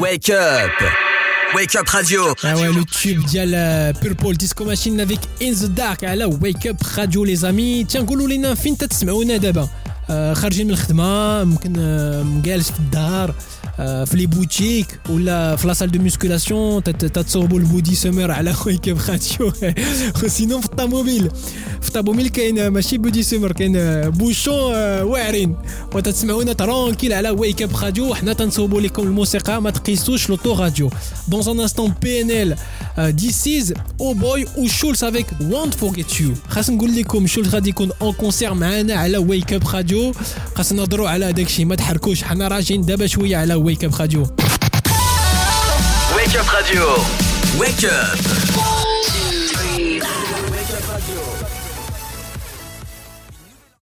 Wake Up Wake Up Radio Ah ouais, le tube ديال Purple Disco Machine avec In the Dark على Wake Up Radio les amis tiens قولوا لنا فين تتسمعونا دابا آه خارجين من الخدمه ممكن آه جالس في الدار آه في لي بوتيك ولا في لاصال دو مسكولاسيون تتصوبوا البودي سومر على ويك اب راديو وسينو في الطوموبيل في طابوميل كاين آه، ماشي بودي سومر كاين آه، بوشون آه، واعرين. وتسمعونا tranquille على Wake up radio وحنا تنصوبوا لكم الموسيقى ما تقيسوش l'autoradio dans un instant PNL دي سيز Oboy و Shouse avec Won't Forget You خاص نقول لكم Shouse غادي يكون en concert معانا على Wake up radio خاص نهضروا على داك الشيء ما تحركوش. حنا راجعين دابا شوية على Wake up radio Wake up radio Wake up